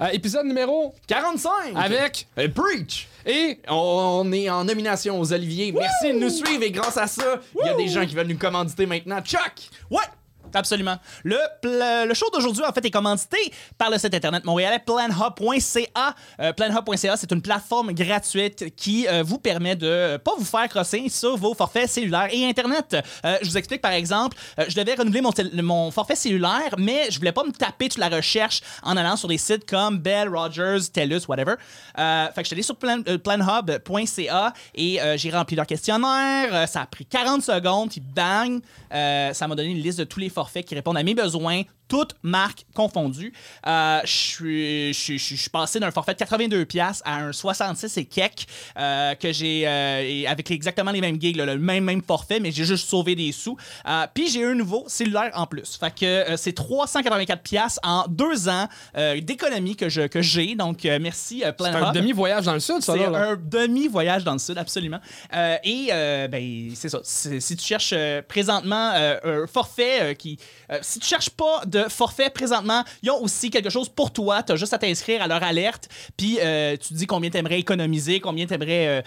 Euh, épisode numéro 45 avec Euh, Preach et on est en nomination aux Oliviers. Merci de nous suivre et grâce à ça, il y a des gens qui veulent nous commanditer maintenant. Chuck! Ouais! Absolument. Le, le show d'aujourd'hui, en fait, est commandité par le site internet montréalais planhub.ca. Euh, planhub.ca, c'est une plateforme gratuite qui euh, vous permet de euh, pas vous faire crosser sur vos forfaits cellulaires et Internet. Euh, je vous explique, par exemple, je devais renouveler mon, mon forfait cellulaire, mais je voulais pas me taper toute la recherche en allant sur des sites comme Bell, Rogers, TELUS, whatever. Fait que je suis allé sur plan- planhub.ca et j'ai rempli leur questionnaire. Ça a pris 40 secondes, puis bang, ça m'a donné une liste de tous les forfaits qui répondent à mes besoins, toutes marques confondues. Euh, Je suis- passé d'un forfait de 82$ piastres à un 66 et quelques euh, que j'ai euh, avec exactement les mêmes gigs, là, le même, même forfait, mais j'ai juste sauvé des sous. Puis j'ai eu un nouveau cellulaire en plus. Fait que c'est 384$ piastres en deux ans d'économie que je- que j'ai. Donc merci euh, c'est un Hub. demi-voyage dans le sud, ça, C'est un demi-voyage dans le sud, absolument. Et ben, c'est ça. Si tu cherches présentement un forfait qui. si tu cherches pas de forfait présentement, ils ont aussi quelque chose pour toi. Tu as juste à t'inscrire à leur alerte. Puis euh, tu dis combien tu aimerais économiser, combien tu aimerais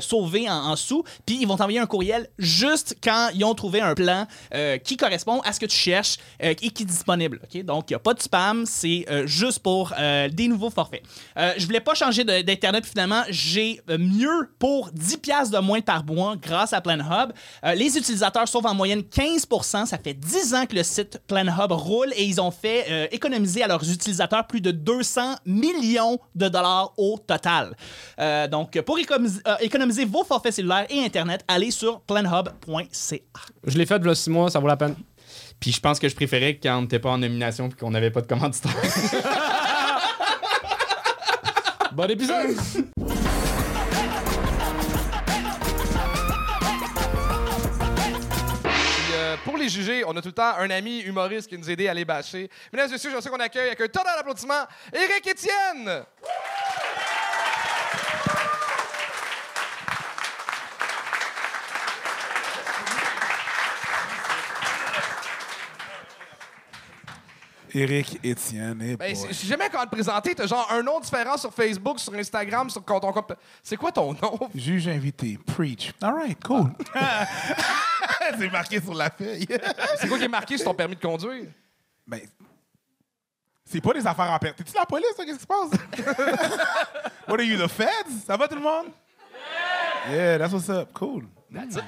sauver en, sous. Puis ils vont t'envoyer un courriel juste quand ils ont trouvé un plan euh, qui correspond à ce que tu cherches euh, et qui est disponible. Donc, il n'y a pas de spam. C'est euh, juste pour euh, des nouveaux forfaits. Euh, je voulais pas changer d'Internet. Finalement, j'ai euh, mieux pour 10$ piastres de moins par mois grâce à PlanHub. Euh, les utilisateurs sauvent en moyenne 15% Ça fait 10 ans que le site PlanHub roule et ils ont fait euh, économiser à leurs utilisateurs plus de 200 millions de dollars au total. Euh, donc, pour économiser, euh, économiser vos forfaits cellulaires et Internet, allez sur planhub.ca. Je l'ai fait, là, six mois, ça vaut la peine. Puis je pense que je préférais quand on n'était pas en nomination puis qu'on n'avait pas de commanditaire. Bon épisode! Les on a tout le temps un ami humoriste qui nous aide à les bâcher. Mesdames et messieurs, je sais qu'on accueille avec un tonnerre d'applaudissements Éric Étienne! Éric Étienne et Ben, c'est- je sais jamais comment te présenter. T'as genre un nom différent sur Facebook, sur Instagram, sur ton compte. C'est quoi ton nom? Juge invité, preach. All right, cool. c'est marqué sur la feuille. C'est quoi qui est marqué sur ton permis de conduire? ben, c'est pas des affaires en perte. T'es-tu la police, toi? Qu'est-ce qui se passe? What are you, the feds? Ça va tout le monde? Yeah, that's what's up. Cool.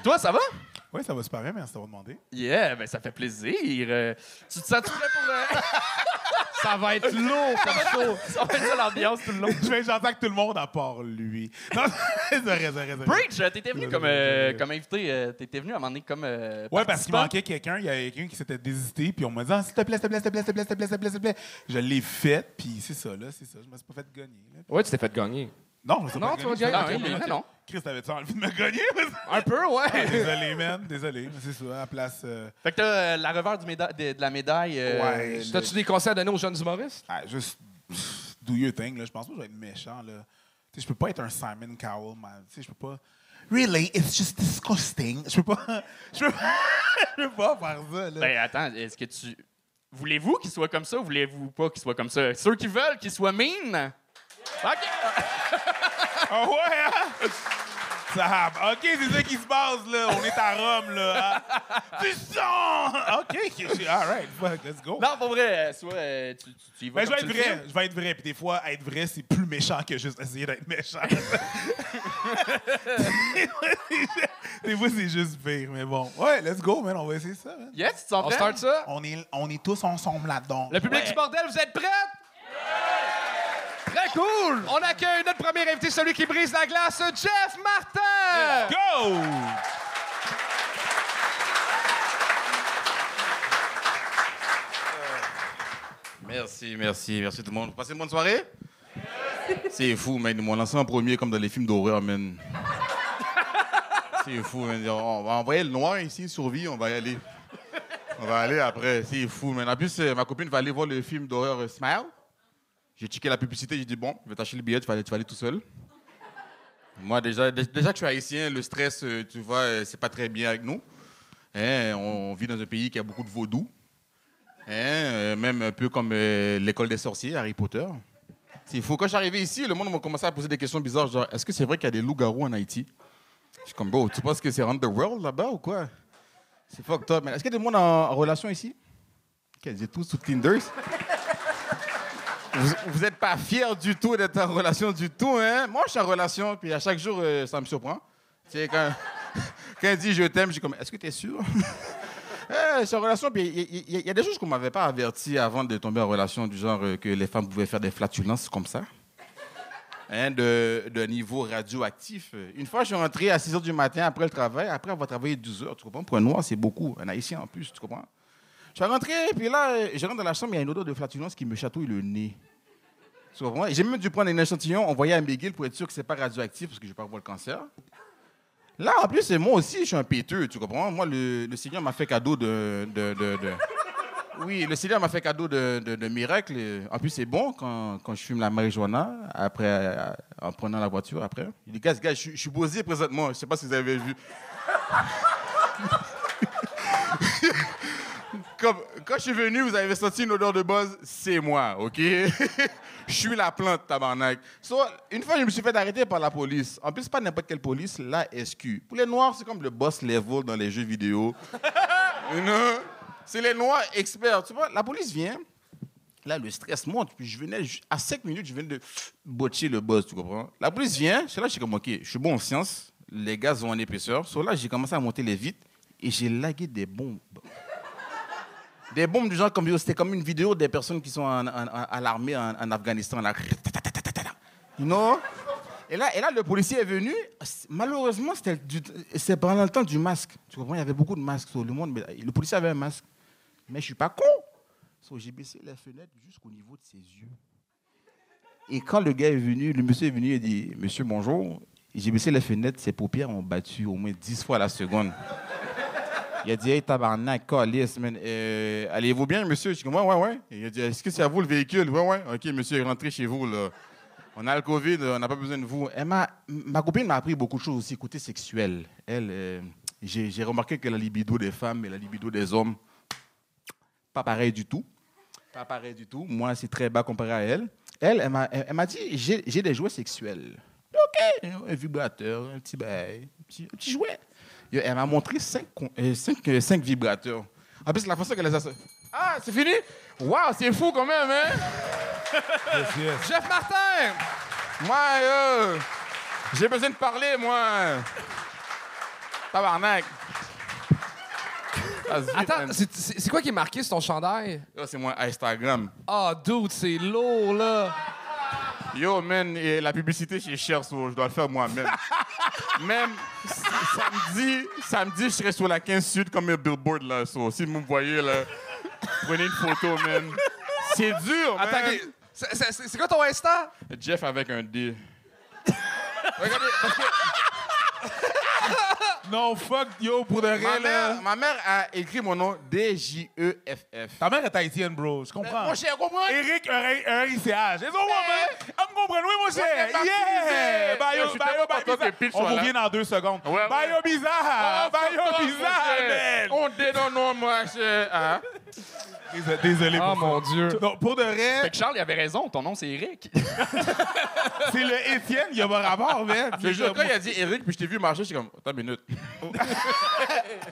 Toi, ça va? Oui, ça va super bien, merci d'avoir demandé. Yeah, ben ça fait plaisir. Euh, tu te sens tout pour. euh, ça va être lourd comme show. Ça va être ça l'ambiance tout le long. Je vais- J'entends que tout le monde, à part lui. Non, c'est c'est. Breach, euh, t'étais venu comme, euh, comme invité, euh, t'étais venu à un moment donné comme. Ouais, parce qu'il manquait quelqu'un, il y avait quelqu'un qui s'était désisté, puis on m'a dit ah, s'il te plaît, s'il te plaît, s'il te plaît, s'il te plaît, s'il te plaît, s'il te plaît, s'il te plaît. Je l'ai fait, puis c'est ça, là, c'est ça. Je me suis pas fait gagner. là. Ouais, tu t'es fait gagner. Non, suis Non, pas tu vas. Ok, Ah, ok. non. Chris, t'avais-tu envie de me gagner? Un peu, ouais. désolé, man, désolé. Mais c'est ça, à la place. euh, Fait que t'as euh, la revers du méda- de, de la médaille. euh, Ouais. le- T'as-tu des conseils à donner aux jeunes humoristes? ah, juste. pff, Do your thing, là. Je pense pas que je vais être méchant, là. Tu sais, je peux pas être un Simon Cowell, man. Tu sais, je peux pas. Really, it's just disgusting. Je peux pas. Je peux pas, je peux pas faire ça, là. Ben attends, est-ce que tu. Voulez-vous qu'il soit comme ça ou voulez-vous pas qu'il soit comme ça? Ceux qui veulent qu'il soit mean? OK. Ah ouais, hein? Ça, OK, c'est ça qui se passe, là. On est à Rome, là. hein? Du sang! OK, all right, fuck, let's go. Non, pour vrai, euh, soit euh, tu, tu, tu y vas Ben, je vais être vrai, je vais être vrai. Puis des fois, être vrai, c'est plus méchant que juste essayer d'être méchant. des fois, c'est juste pire, mais bon. Ouais, let's go, man, on va essayer ça, man. Yes, tu t'en On start ça? On est, on est tous ensemble là-dedans. Le public du bordel, vous êtes prêts? Très cool! On accueille notre premier invité, celui qui brise la glace, Jeff Martin! Go! Merci, merci, merci tout le monde. Vous passez une bonne soirée? C'est fou, man. Ils m'ont lancé en premier comme dans les films d'horreur, man. C'est fou, man. On va envoyer le noir ici, survie, on va y aller. On va aller après. C'est fou, man. En plus, euh, ma copine va aller voir le film d'horreur euh, Smile. J'ai checké la publicité, j'ai dit, bon, je vais t'acheter le billet, tu vas aller, tout seul. Moi, déjà, dé- déjà que je suis haïtien, le stress, euh, tu vois, euh, c'est pas très bien avec nous. Hein, on vit dans un pays qui a beaucoup de vaudou. Hein, euh, même un peu comme l'école des sorciers, Harry Potter. C'est fou. Quand arrivé ici, le monde m'a commencé à poser des questions bizarres, genre, est-ce que c'est vrai qu'il y a des loups-garous en Haïti? Je suis comme, bro, tu penses que c'est underworld là-bas ou quoi? C'est fucked up, man. Est-ce qu'il y a des monde en, relation ici? Ok, vous êtes tous sous Tinder? Vous, vous êtes pas fiers du tout d'être en relation du tout, hein? Moi, je suis en relation, puis à chaque jour, euh, ça me surprend. Tu sais, quand, quand il dit je t'aime, je dis comme, est-ce que tu es sûr? Eh, je suis en relation, puis il y, a des choses qu'on m'avait pas averti avant de tomber en relation, du genre euh, que les femmes pouvaient faire des flatulences comme ça. Hein, de, de niveau radioactif. Une fois, je suis rentré à 6 h du matin après le travail, après avoir travaillé 12 heures, tu comprends? Pour un noir, c'est beaucoup. Un haïtien en plus, tu comprends? Je suis rentré, puis là, je rentre dans la chambre, il y a une odeur de flatulence qui me chatouille le nez. Tu comprends? J'ai même dû prendre un échantillon, envoyer à McGill pour être sûr que c'est pas radioactif, parce que je vais pas avoir le cancer. Là, en plus, c'est moi aussi, je suis un péteux, tu comprends? Moi, le, le Seigneur m'a fait cadeau de... de, de- Oui, le Seigneur m'a fait cadeau de, de. Et En plus, c'est bon quand, quand je fume la marijuana, après, en prenant la voiture après. Il dit, gars, gars, je, suis- posé présentement, je sais pas si vous avez vu. Comme, quand je suis venu, vous avez senti une odeur de buzz, c'est moi, OK? je suis la plante, tabarnak. So, une fois, je me suis fait arrêter par la police. En plus, pas n'importe quelle police, la SQ. Pour les Noirs, c'est comme le boss level dans les jeux vidéo. You know? C'est les Noirs experts. Tu vois, la police vient. Là, le stress monte. Puis je venais, à 5 minutes, je venais de botcher le boss, tu comprends? La police vient. Suis là, je suis comme, OK, je suis bon en sciences. Les gaz ont en épaisseur. So là, j'ai commencé à monter les vitres et j'ai lagué des bombes. Des bombes du genre comme c'était comme une vidéo des personnes qui sont en- en- à l'armée en, Afghanistan. Là. You know? Et là, et là, le policier est venu. Malheureusement, c'est pendant le temps du masque. Tu comprends? Il y avait beaucoup de masques sur le monde. Mais le policier avait un masque. Mais je suis pas con. J'ai baissé les fenêtres jusqu'au niveau de ses yeux. Et quand le gars est venu, le monsieur est venu et dit Monsieur, bonjour. J'ai baissé les fenêtres, ses paupières ont battu au moins 10 fois la seconde. Il a dit, hey, tabarnak, calice, man. Euh, Allez-vous bien, monsieur? Je comme, ouais, ouais, ouais. Il a dit, est-ce que c'est à vous le véhicule? Ouais, ouais. OK, monsieur, rentrez chez vous. On a le COVID, on n'a pas besoin de vous. Elle m'a- copine m'a appris beaucoup de choses aussi, côté sexuel. Elle, euh, j'ai remarqué que la libido des femmes et la libido des hommes, pas pareil du tout. Pas pareil du tout. Moi, c'est très bas comparé à elle. Elle, elle m'a dit, j'ai des jouets sexuels. OK, un vibrateur, un petit bail, un petit jouet. Elle m'a montré cinq, euh, cinq, euh, cinq vibrateurs. En plus, la façon qu'elle les a... Ah, c'est fini? Waouh, c'est fou quand même, hein? Jeff Martin! Moi, euh, j'ai besoin de parler, moi. Tabarnak. Attends, c'est- quoi qui est marqué sur ton chandail? C'est mon Instagram. Ah, dude, c'est lourd, là. Yo, man, et la publicité, c'est cher, so je dois le faire moi-même. Même samedi, samedi, je serai sur la 15 Sud comme un billboard, là. So, si vous me voyez, là, prenez une photo, man. C'est dur, man. C'est quoi ton Insta? Jeff avec un D. Regardez, parce que Non, fuck, yo, pour de ma vrai, là. mère, ma mère a écrit mon nom D-J-E-F-F. Ta mère est haïtienne, bro. Je comprends. Mon cher, comprends? Eric, un un ICH. Ils ont moi, On me comprend, oui, mon cher. Yeah! baptisé. Bah, Yo, yo, je suis bah, yo, tellement bah, content bizarre. que Pitch On revient dans deux secondes. Ouais, Bah, ouais. yo, bizarre. Bah, yo, bizarre, man. On dénonce, non, moi, cher. Désolé- Désolé Oh pour mon Dieu. Non, pour de vrai, Fait que Charles, il avait raison. Ton nom, c'est Eric. c'est le Étienne, il y a pas rapport, man. Je te jure, quand il a dit Eric, puis je t'ai vu marcher, j'étais comme, attends une minute.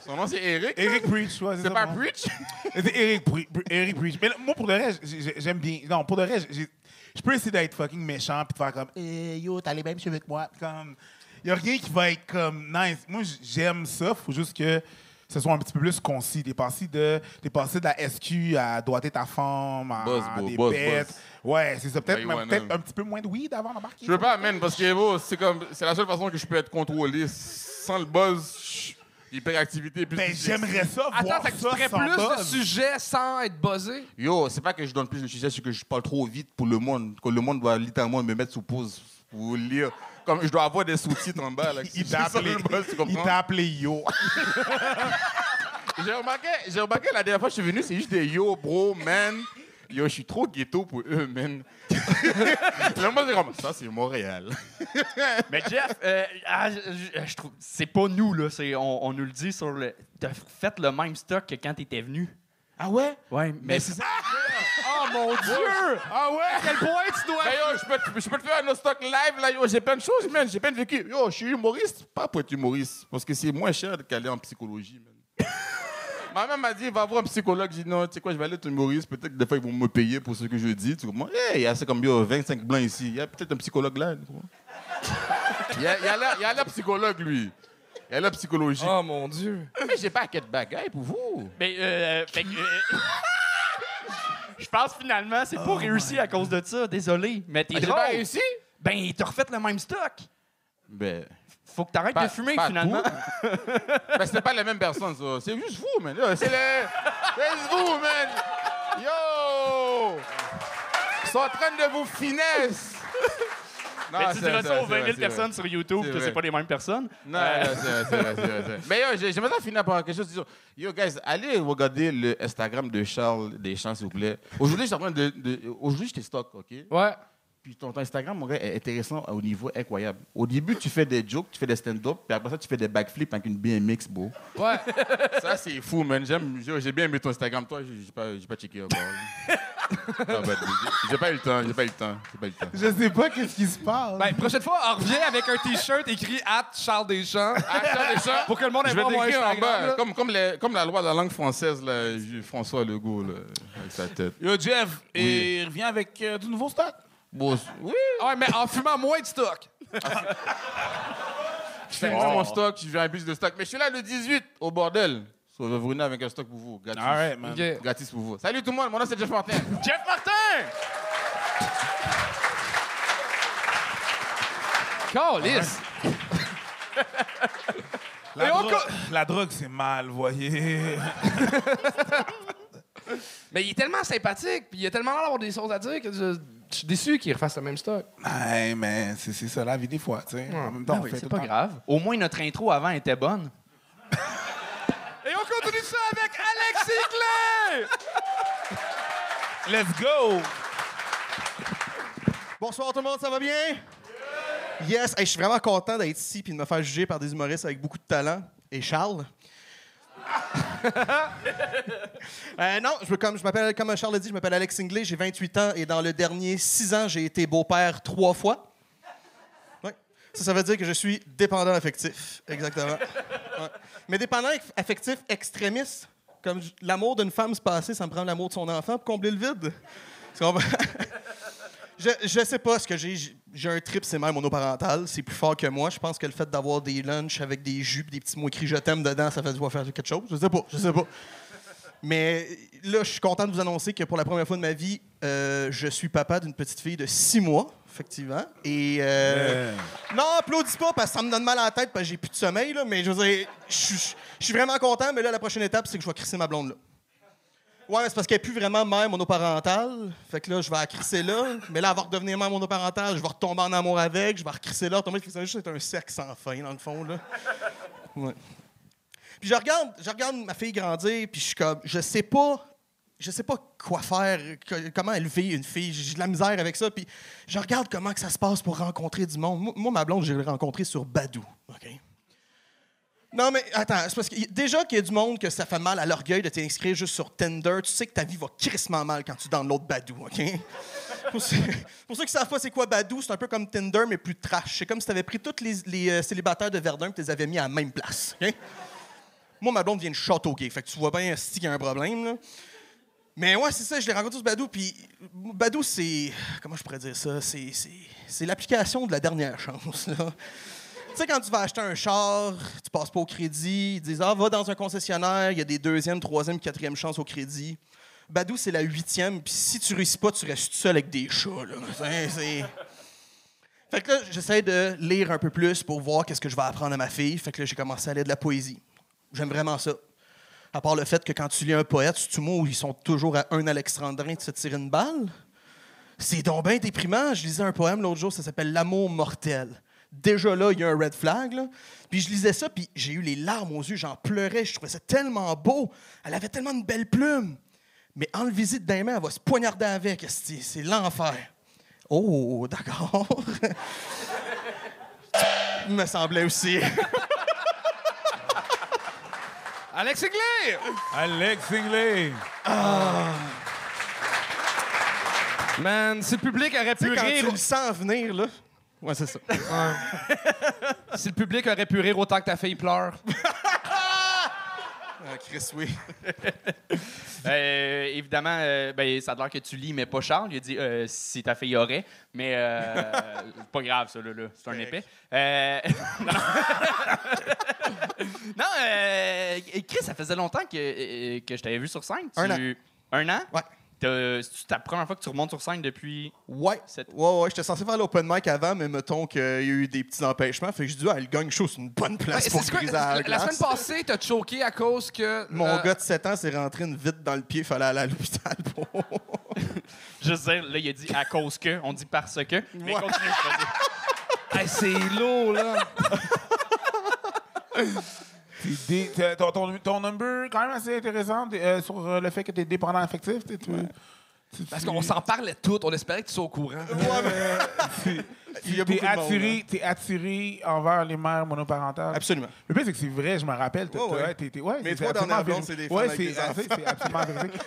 Son nom, c'est Eric. Eric Preach, ouais, C'est pas Preach? C'est Eric, Eric Preach. Mais là, moi, pour de vrai, j'ai- j'ai- j'aime bien. Non, pour de vrai, je peux essayer d'être fucking méchant puis de faire comme, hey, yo, t'as les mêmes cheveux que moi. Comme, y a rien qui va être comme nice. Moi, j'aime ça. Faut juste que ce soit un petit peu plus concis. T'es passé de, t'es passé de la SQ à doigter ta femme, à Buzz, bro, des bêtes. Ouais, c'est ça. Peut-être non. un petit peu moins de weed avant d'embarquer. Je veux pas, man, parce que c'est comme, c'est la seule façon que je peux être contrôlé. Sans le buzz, hyperactivité. Plus Ben, j'aimerais ça voir Attends, fait que tu ça ferais sans plus de buzz. sujets sans être buzzé? Yo, c'est pas que je donne plus de sujets, c'est que je parle trop vite pour le monde. Que le monde doit littéralement me mettre sous pause pour lire. Comme je dois avoir des sous-titres en bas. Là, Il t'a appelé, appelé yo. J'ai remarqué, j'ai remarqué la dernière fois que je suis venu, c'est juste des yo, bro, man. Yo, je suis trop ghetto pour eux, man. Là, moi, c'est comme, ça, c'est Montréal. Mais Jeff, euh, ah, je, trouve. C'est pas nous, là. c'est- On, on nous le dit sur le. T'as fait le même stock que quand t'étais venu. Ah ouais? Ouais, mais. c'est ça. Oh mon Dieu! Ah ouais? À quel point tu dois. Ben yo, je peux, je peux te faire un stock live, là, yo, j'ai plein de choses, man, j'ai plein de vécu. Yo, je suis humoriste, pas pour être humoriste, parce que c'est moins cher qu'aller en psychologie, man. Ma mère m'a dit, va voir un psychologue. J'ai dit, non, tu sais quoi, je vais aller être humoriste, peut-être que des fois, ils vont me payer pour ce que je dis, tu comprends? Hey, il y a comme, yo, 25 blancs ici, il y a peut-être un psychologue là, tu comprends? Il y a, il y a l'air- il y a l'air psychologue, lui. Il y a l'air psychologie. Oh mon Dieu! Mais j'ai pas à quête bagaille pour vous. Mais, euh, fait que, euh, Je pense finalement, c'est pas réussi à cause de ça. Désolé. Mais t'es Ah, J'ai drôle. pas réussi? Ben, t'as refait le même stock. Ben, Faut que t'arrêtes Pas- de fumer, pas finalement. tout. ben, c'est pas les mêmes personnes, ça. C'est juste vous, man. Yo, C'est les... C'est vous, man. Yo! Ils sont en train de vous finesse. Non, Mais tu diras ça aux vrai, 20 000 c'est vrai. personnes sur YouTube C'est que c'est pas les mêmes personnes. Non, non, c'est vrai, c'est vrai. Mais yo, j'ai- j'aimerais finir par quelque chose. Yo, guys, allez regarder le Instagram de Charles Deschamps, s'il vous plaît. Aujourd'hui, je suis en train de... de- Aujourd'hui, je t'ai stock, OK? Ouais. Puis ton, ton Instagram, mon gars, est intéressant au niveau incroyable. Au début, tu fais des jokes, tu fais des stand-up, puis après ça, tu fais des backflips avec une BMX, bro. Ouais. Ça, c'est fou, man. J'aime, j'ai bien aimé ton Instagram. Toi, j'ai pas, pas checké Ah, bah, j'ai- j'ai pas eu le temps, j'ai pas eu le temps, j'ai pas eu le temps. Je sais pas qu'est-ce qui se passe. Ben, prochaine fois, on revient avec un T-shirt écrit at Charles Deschamps. Ah, Charles Deschamps, Pour que le monde je aille vais voir mon t'écrire en Instagram. bas, comme, comme, les- comme la loi de la langue française, là, François Legault, là, avec sa tête. Yo, Jeff, et reviens avec euh, du nouveau stock. Bon, oui, Ouais, mais en fumant moins de stock. je fais moi mon stock, je viens un plus de stock. Mais je suis là le 18, au bordel. So, je vais vous venir avec un stock pour vous, gratis. All right, man. Ok. Gratis pour vous. Salut tout le monde, mon nom c'est Jeff Martin. Jeff Martin! Calice. La, dro- la drogue, c'est mal, voyez. Mais il est tellement sympathique, puis il a tellement l'air d'avoir des choses à dire que je, je suis déçu qu'il refasse le même stock. Ouais, mais c'est c'est ça la vie des fois, tu sais. En même temps, on oui, fait c'est pas grave. Au moins, notre intro avant était bonne. Ça avec Alexis Clay! Let's go! Bonsoir tout le monde, ça va bien? Yes, Hey, je suis vraiment content d'être ici et de me faire juger par des humoristes avec beaucoup de talent. Et Charles? Euh, non, je, me- comme, je m'appelle, comme Charles l'a dit, je m'appelle Alex Inglé, j'ai 28 ans et dans le dernier 6 ans, j'ai été beau-père trois fois. Ça, veut dire que je suis dépendant affectif. Exactement. Mais dépendant affectif extrémiste. Comme l'amour d'une femme se passer, ça me prend l'amour de son enfant pour combler le vide. Je, je sais pas ce que j'ai. J'ai- un trip, c'est même monoparental. C'est plus fort que moi. Je pense que le fait d'avoir des lunchs avec des jus des petits mots écrits je t'aime dedans, ça fait du faire quelque chose. Je sais pas. Je sais pas. Mais là, je suis content de vous annoncer que pour la première fois de ma vie, euh, je suis papa d'une petite fille de six mois, effectivement. Et. euh, non, applaudis pas parce que ça me donne mal à la tête parce que j'ai plus de sommeil, là, mais je veux dire, je suis- vraiment content, mais là, la prochaine étape, c'est que je vais crisser ma blonde là. Ouais, c'est parce qu'elle n'est plus vraiment mère monoparentale. Fait que là, je vais la crisser là. Mais là, elle va redevenir mère monoparentale. Je vais retomber en amour avec. Je vais recrisser là. Retomber. Va juste un sexe sans fin, dans le fond, là. Ouais. Puis je regarde, je regarde ma fille grandir, puis je suis comme, je sais pas, je sais pas quoi faire, comment élever une fille. J'ai de la misère avec ça. Puis je regarde comment que ça se passe pour rencontrer du monde. Moi, ma blonde, je l'ai rencontrée sur Badou. OK? Non, mais attends, c'est parce que déjà qu'il y a du monde que ça fait mal à l'orgueil de t'inscrire juste sur Tinder, tu sais que ta vie va crissement mal quand tu donnes l'autre Badou, OK? pour, ceux, pour ceux qui savent pas c'est quoi Badou, c'est un peu comme Tinder, mais plus trash. C'est comme si tu avais pris tous les, euh, célibataires de Verdun et tu les avais mis à la même place, OK? Moi, ma blonde vient de Châteauguay, fait que tu vois bien si y a un problème. Mais ouais, c'est ça, je l'ai rencontré sur Badou, puis Badou, c'est... Comment je pourrais dire ça? C'est, l'application de la dernière chance, là. Tu sais, quand tu vas acheter un char, tu passes pas au crédit, ils disent Ah, va dans un concessionnaire, il y a des deuxième, troisième, quatrième chances au crédit. Badou, c'est la huitième, puis si tu réussis pas, tu restes seul avec des chats. Là. C'est- Fait que là, j'essaie de lire un peu plus pour voir qu'est-ce que je vais apprendre à ma fille. Fait que là, j'ai commencé à lire de la poésie. J'aime vraiment ça. À part le fait que quand tu lis un poète, tu où ils sont toujours à un alexandrin de se tirer une balle. C'est donc bien déprimant. Je lisais un poème l'autre jour, ça s'appelle L'amour mortel. Déjà là, il y a un red flag. Puis je lisais ça, puis j'ai eu les larmes aux yeux, j'en pleurais. Je trouvais ça tellement beau. Elle avait tellement de belles plumes. Mais en visite d'un main, elle va se poignarder avec. C'est l'enfer. Oh, d'accord. Il me semblait aussi. Alexis Clay! Alex Ingley! Man, si le public aurait pu quand rire, tu le sens venir, là. Ouais, c'est ça. si le public aurait pu rire autant que ta fille pleure. Ah, Chris, oui. Euh, évidemment, euh, ben, ça a l'air que tu lis, mais pas Charles. Il a dit euh, si ta fille aurait. Mais euh, pas grave, ça, là. là. C'est un épais. Non, Chris, ça faisait longtemps que, que je t'avais vu sur scène. Un Tu- Un an? Ouais. T'as- C'est ta première fois que tu remontes sur scène depuis. Ouais. Cette- Ouais, ouais, j'étais censé faire l'open mic avant, mais mettons qu'il y a eu des petits empêchements. Fait que je dis, ah, le gang show, c'est une bonne place Ouais, pour quoi, briser à la la, la semaine passée, t'as choqué à cause que. Mon euh, gars de 7 ans s'est rentré une vite dans le pied, fallait aller à l'hôpital pour. Je sais, là, il a dit à cause que. On dit parce que. Mais Ouais. continue, vas-y. hey, c'est lourd, là. Ton, ton, ton number, quand même assez intéressant euh, sur euh, le fait que tu es dépendant affectif. Parce qu'on s'en parlait tout. On espérait que tu sois au courant. Y a T'es de monde, attiré, t'es attiré envers les mères monoparentales. Absolument. Le pire, c'est que c'est vrai, je me rappelle. t'as- Ouais, ouais. t'as- t'es- t'es- ouais, c'est trois dernières blondes, c'est des femmes Ouais, avec c'est des c'est- c'est absolument.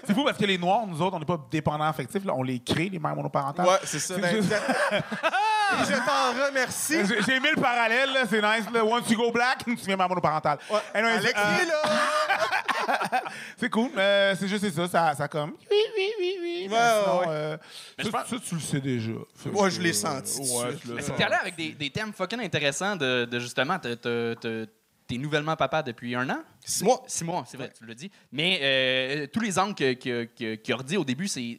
C'est fou parce que les Noirs, nous autres, on n'est pas dépendants affectifs. Là, on les crée, les mères monoparentales. Ouais, c'est ça. Et je t'en remercie. J'ai j'ai mis le parallèle, là, c'est nice. Là. Once you go black, tu viens mère monoparentale. Anyways, Alex, euh, il est là. c'est cool, mais c'est juste ça, ça, ça comme. Oui, oui, oui, oui. mais Ouais, sinon, ouais. euh, ça, ça, tu le sais déjà. Fait Moi, que, je l'ai euh, senti tout de Ouais, suite, je le Mais sens. c'est allé avec des, des thèmes fucking intéressants de, de justement, t'es nouvellement papa depuis un an? Six mois. Six mois, c'est vrai, tu l'as dit. Mais euh, tous les angles que- que- que- qu'il a redit au début, c'est.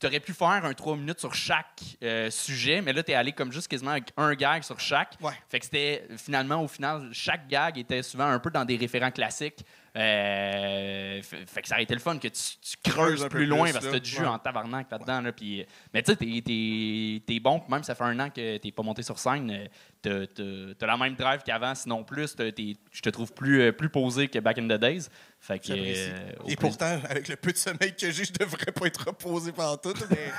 Tu aurais pu faire un 3 minutes sur chaque euh, sujet, mais là, tu es allé comme juste quasiment avec un gag sur chaque. Ouais. Fait que c'était finalement, au final, chaque gag était souvent un peu dans des référents classiques. Euh, fait, fait que ça aurait été le fun que tu, tu creuses plus loin plus, parce que là. t'as du jus Ouais. en tabarnak là-dedans. Là, puis, mais tu sais, t'es, t'es- t'es bon, même ça fait un an que t'es pas monté sur scène. euh, T'as, t'as- t'as la même drive qu'avant, sinon plus. Je te trouve plus, euh, plus posé que back in the days. Fait que, euh, Et pourtant, avec le peu de sommeil que j'ai, je devrais pas être reposé pendant tout, mais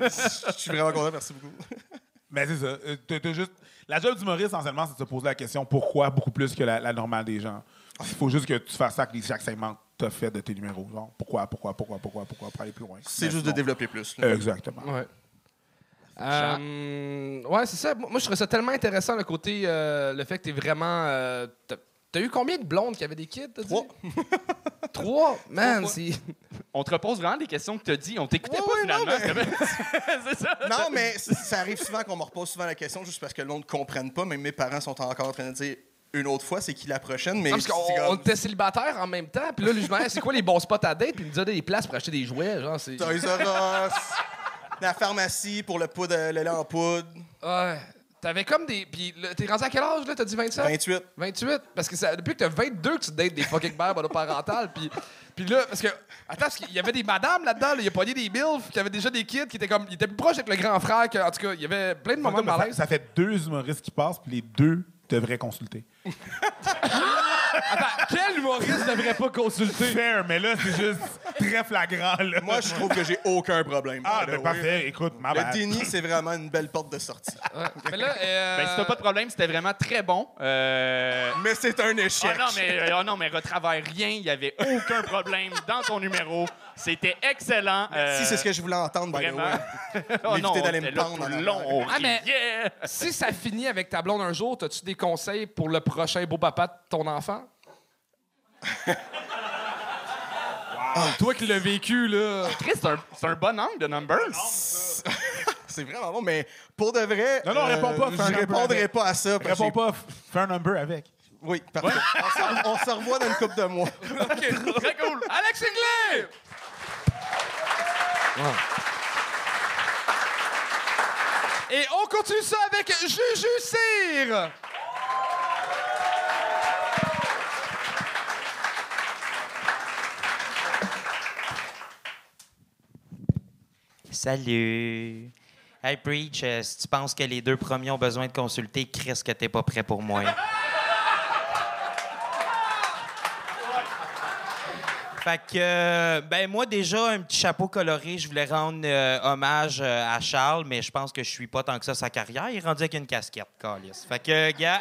je suis vraiment content, merci beaucoup. Mais c'est ça. euh, t'as juste... La job d'humoriste, essentiellement, c'est de se poser la question pourquoi beaucoup plus que la, la normale des gens? Il faut juste que tu fasses ça avec les- chaque segment que tu as fait de tes numéros. Genre, pourquoi, pourquoi, pourquoi, pourquoi, pourquoi, pour aller plus loin. C'est Mais juste de développer plus. là. Exactement. Ouais. Euh, ouais, c'est ça. Moi, je trouvais ça tellement intéressant, le côté. euh, le fait que t'es vraiment. euh, t'as- T'as eu combien de blondes qui avaient des kids? t'as dit? Trois. Trois? Man, c'est. On te repose vraiment des questions que tu as dit. On t'écoutait Ouais, pas ouais, non, finalement. c'est ça. Non, mais ça arrive souvent qu'on me repose souvent la question juste parce que le monde ne comprenne pas. Même mes parents sont encore en train de dire une autre fois, c'est qui la prochaine. Mais Non, parce c'est qu'on comme- on était célibataires en même temps. Puis là, lui, je me disais, c'est quoi les bons spots à date? Puis il me disait des places pour acheter des jouets. Genre, c'est. Toys R Us, la pharmacie pour le poudre, le lait en poudre. Ouais. T'avais comme des. Puis là, t'es rendu à quel âge, là? T'as dit 27? 28. 28? Parce que ça- depuis que t'as 22 que tu dates des fucking mères monoparentales. Puis, puis là, parce que. Attends, parce qu'il y avait des madames là-dedans, là, il y a pas des milfs, qui avaient déjà des kids, qui étaient comme. Ils étaient plus proches avec le grand frère. que- en tout cas, il y avait plein de moments de ça, malaise. ça fait deux humoristes qui passent, puis les deux devraient consulter. Attends, quel humoriste devrait pas consulter? Fair, mais là, c'est juste très flagrant. Là. Moi, je trouve que j'ai aucun problème. Ah, ben parfait. Écoute, ma Le bad. déni, c'est vraiment une belle porte de sortie. Ouais. Mais là, euh, Ben, si t'as pas de problème, c'était vraiment très bon. Euh, Mais c'est un Oh échec. non, mais, oh non, mais retravaille rien. Il y avait aucun problème dans ton numéro. C'était excellent. Euh, Si c'est ce que je voulais entendre, by the Vraiment. way. oh non, d'aller on me pendre long. on Ah, mais- si ça finit avec ta blonde un jour, as-tu des conseils pour le prochain beau papa de ton enfant? Toi qui l'as vécu, là. Chris, c'est un, bon angle de number. C'est vraiment bon, mais pour de vrai. Non, non, réponds pas, fais un Je number répondrai avec. pas à ça. Réponds pas, fais un number avec. Oui, parfait. On se- On se revoit dans une couple de mois. Très cool. Alex Inglé! Et on continue ça avec Juju Cyr! Salut. Hey, Preach, euh, si tu penses que les deux premiers ont besoin de consulter, Chris, que t'es pas prêt pour moi. Fait que, euh, ben moi déjà, un petit chapeau coloré, je voulais rendre euh, hommage euh, à Charles, mais je pense que je suis pas tant que ça sa carrière. Il est rendu avec une casquette, calice. Fait que, gars,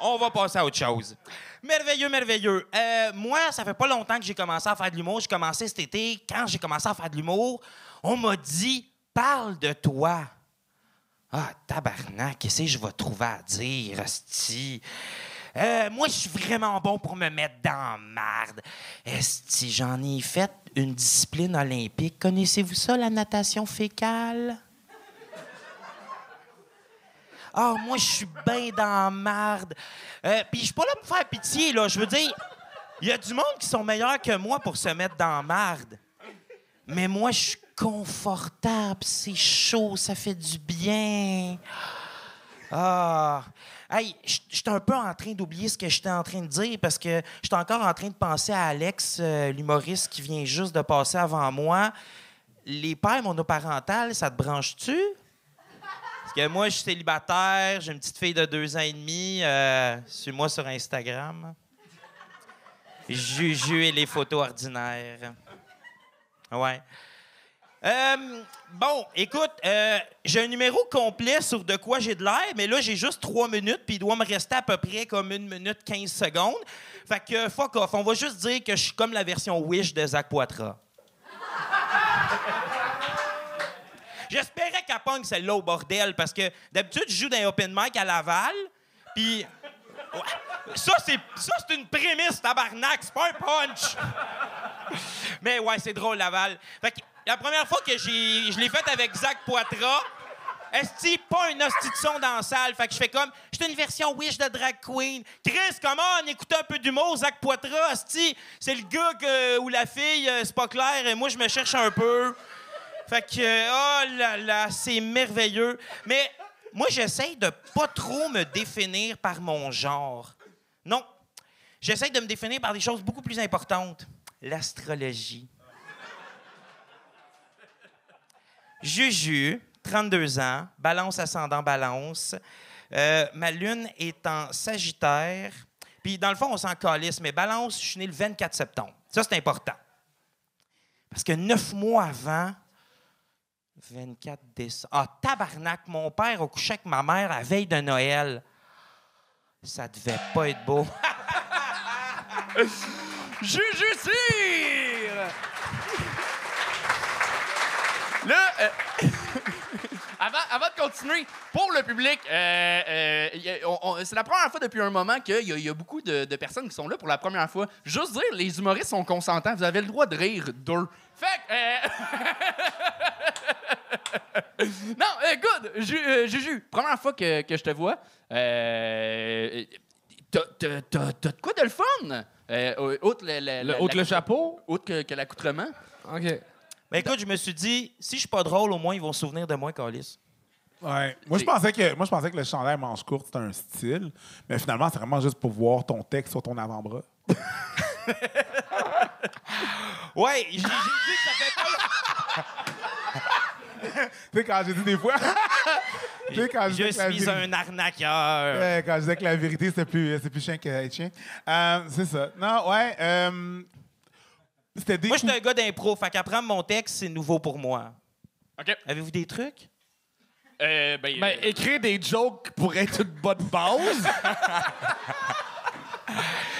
on va passer à autre chose. Merveilleux, merveilleux. Moi, ça fait pas longtemps que j'ai commencé à faire de l'humour. J'ai commencé cet été. Quand j'ai commencé à faire de l'humour, on m'a dit Parle de toi. Ah, tabarnak, qu'est-ce que je vais trouver à dire, esti? Euh, moi, je suis vraiment bon pour me mettre dans marde. Esti, j'en ai fait une discipline olympique. Connaissez-vous ça, la natation fécale? Ah, moi, je suis bien dans marde. Euh, Puis je suis pas là pour faire pitié, là. Je veux dire, il y a du monde qui sont meilleurs que moi pour se mettre dans marde. Mais moi, je suis confortable, c'est chaud, ça fait du bien. Ah. Hey, j'étais un peu en train d'oublier ce que j'étais en train de dire parce que j'étais encore en train de penser à Alex, euh, l'humoriste qui vient juste de passer avant moi. Les pères monoparentales, ça te branche-tu? Parce que moi, je suis célibataire, j'ai une petite fille de deux ans et demi. Euh, Suis-moi sur Instagram. Juju et les photos ordinaires. Ouais. Euh, bon, écoute, euh, j'ai un numéro complet sur de quoi j'ai de l'air, mais là, j'ai juste trois minutes, puis il doit me rester à peu près comme une minute 15 secondes. Fait que, fuck off. On va juste dire que je suis comme la version Wish de Zach Poitras. J'espérais qu'elle pogne celle-là au bordel, parce que d'habitude, je joue dans open mic à Laval, puis... Ça, c'est ça, c'est une prémisse, tabarnak, c'est pas un punch! Mais ouais, c'est drôle, Laval. Fait que la première fois que je l'ai faite avec Zach Poitras, Esti, pas un hostie dans la salle. Fait que je fais comme, j'étais une version Wish de drag queen. Chris, comment on écoute un peu d'humour, Zach Poitras, Esti, c'est le gars ou la fille, euh, c'est pas clair, et moi, je me cherche un peu. Fait que, euh, oh là là, c'est merveilleux. Mais moi, j'essaye de pas trop me définir par mon genre. Non. J'essaye de me définir par des choses beaucoup plus importantes. L'astrologie. Juju, 32 ans, balance ascendant balance. Euh, ma lune est en Sagittaire. Puis, dans le fond, on s'en calisse, mais balance, je suis né le 24 septembre. Ça, c'est important. Parce que neuf mois avant, 24 décembre. Ah, tabarnak, mon père a couché avec ma mère la veille de Noël. Ça devait pas être beau. Juju! Là, euh, avant, avant de continuer, pour le public, euh, euh, c'est la première fois depuis un moment qu'il y, a- il y a beaucoup de, de personnes qui sont là pour la première fois. Juste dire, les humoristes sont consentants. Vous avez le droit de rire d'eux. Fait que, euh, non, good. Ju- Juju, première fois que, que je te vois, t'as, de quoi de le fun? Euh, outre le, le chapeau? autre que, que l'accoutrement. OK. Mais écoute, je me suis dit, si je suis pas drôle, au moins, ils vont se souvenir de moi, Calis. Ouais. Moi, je pensais que, moi, je pensais que le chandail manche courte, c'était un style. Mais finalement, c'est vraiment juste pour voir ton texte sur ton avant-bras. Ouais, j'ai, j'ai dit que ça fait pas... Tu sais, quand j'ai dit des fois. tu sais, quand je, Je disais que la suis vérité- un arnaqueur. Ouais, quand je disais que la vérité, c'était plus, c'est plus chien que être chien. Euh, c'est ça. Non, ouais. euh, c'était des. Moi, je suis un gars d'impro, fait qu'apprendre mon texte, c'est nouveau pour moi. OK. Avez-vous des trucs? Euh, ben, Ben, écrire des jokes pour être une bonne base.